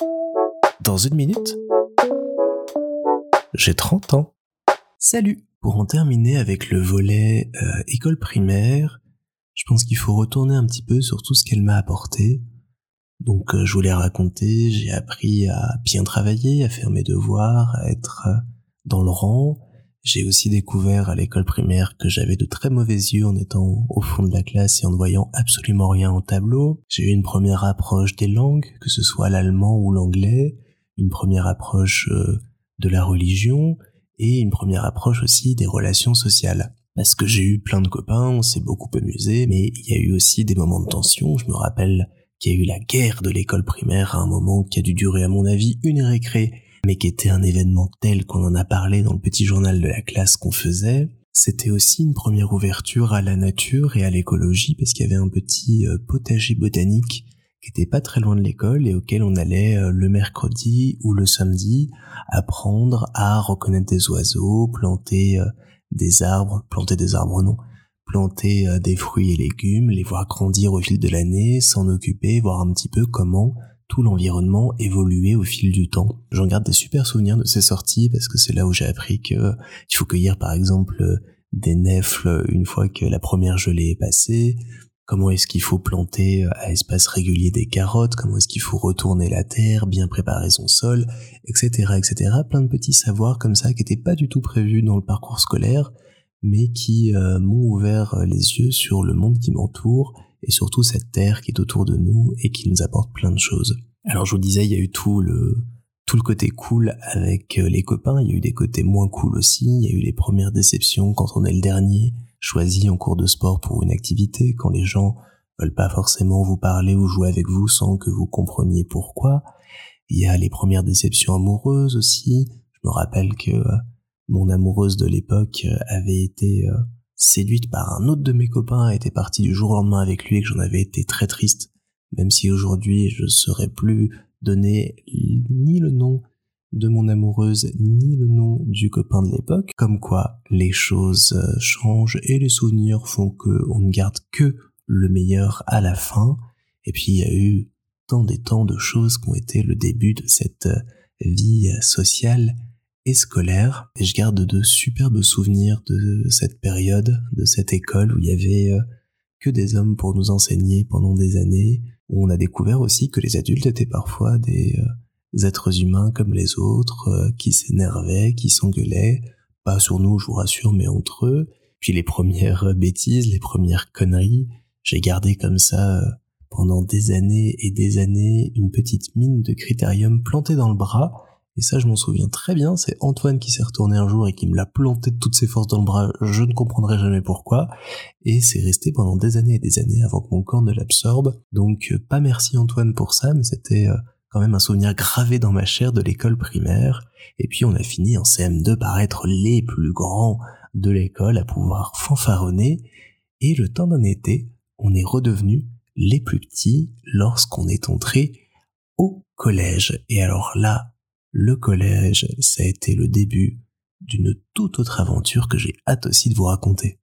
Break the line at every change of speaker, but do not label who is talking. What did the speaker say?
Dans une minute, j'ai 30 ans. Salut Pour en terminer avec le volet euh, école primaire, je pense qu'il faut retourner un petit peu sur tout ce qu'elle m'a apporté. Donc euh, je voulais raconter, j'ai appris à bien travailler, à faire mes devoirs, à être euh, dans le rang. J'ai aussi découvert à l'école primaire que j'avais de très mauvais yeux en étant au fond de la classe et en ne voyant absolument rien au tableau. J'ai eu une première approche des langues, que ce soit l'allemand ou l'anglais, une première approche de la religion et une première approche aussi des relations sociales. Parce que j'ai eu plein de copains, on s'est beaucoup amusé, mais il y a eu aussi des moments de tension. Je me rappelle qu'il y a eu la guerre de l'école primaire à un moment qui a dû durer à mon avis une récré, mais qui était un événement tel qu'on en a parlé dans le petit journal de la classe qu'on faisait. C'était aussi une première ouverture à la nature et à l'écologie parce qu'il y avait un petit euh, potager botanique qui était pas très loin de l'école et auquel on allait euh, le mercredi ou le samedi apprendre à reconnaître des oiseaux, planter euh, des arbres, planter des arbres non, planter des fruits et légumes, les voir grandir au fil de l'année, s'en occuper, voir un petit peu comment tout l'environnement évoluait au fil du temps. J'en garde des super souvenirs de ces sorties parce que c'est là où j'ai appris que il faut cueillir par exemple des nèfles une fois que la première gelée est passée, comment est-ce qu'il faut planter euh, à espace régulier des carottes, comment est-ce qu'il faut retourner la terre, bien préparer son sol, etc., etc. Plein de petits savoirs comme ça qui n'étaient pas du tout prévus dans le parcours scolaire, mais qui euh, m'ont ouvert euh, les yeux sur le monde qui m'entoure et surtout cette terre qui est autour de nous et qui nous apporte plein de choses. Alors je vous disais, il y a eu tout le tout le côté cool avec les copains, il y a eu des côtés moins cool aussi, il y a eu les premières déceptions quand on est le dernier, choisi en cours de sport pour une activité, quand les gens veulent pas forcément vous parler ou jouer avec vous sans que vous compreniez pourquoi. Il y a les premières déceptions amoureuses aussi. Je me rappelle que euh, mon amoureuse de l'époque euh, avait été euh, séduite par un autre de mes copains, était partie du jour au lendemain avec lui et que j'en avais été très triste, même si aujourd'hui je serais plus donné ni le nom de mon amoureuse ni le nom du copain de l'époque, comme quoi les choses euh, changent et les souvenirs font que on ne garde que le meilleur à la fin. Et puis il y a eu tant des temps de choses qui ont été le début de cette euh, vie sociale scolaire. Et je garde de superbes souvenirs de cette période, de cette école où il y avait euh, que des hommes pour nous enseigner pendant des années, où on a découvert aussi que les adultes étaient parfois des êtres humains comme les autres, euh, qui s'énervaient, qui s'engueulaient, pas sur nous, je vous rassure, mais entre eux. Puis les premières bêtises, les premières conneries, j'ai gardé comme ça euh, pendant des années et des années une petite mine de critérium plantée dans le bras. Et ça, je m'en souviens très bien. C'est Antoine qui s'est retourné un jour et qui me l'a planté de toutes ses forces dans le bras. Je ne comprendrai jamais pourquoi. Et c'est resté pendant des années et des années avant que mon corps ne l'absorbe. Donc, euh, pas merci Antoine pour ça, mais c'était quand même un souvenir gravé dans ma chair de l'école primaire. Et puis on a fini en CM2 par être les plus grands de l'école à pouvoir fanfaronner. Et le temps d'un été, on est redevenu les plus petits lorsqu'on est entré au collège. Et alors là, le collège, ça a été le début d'une toute autre aventure que j'ai hâte aussi de vous raconter.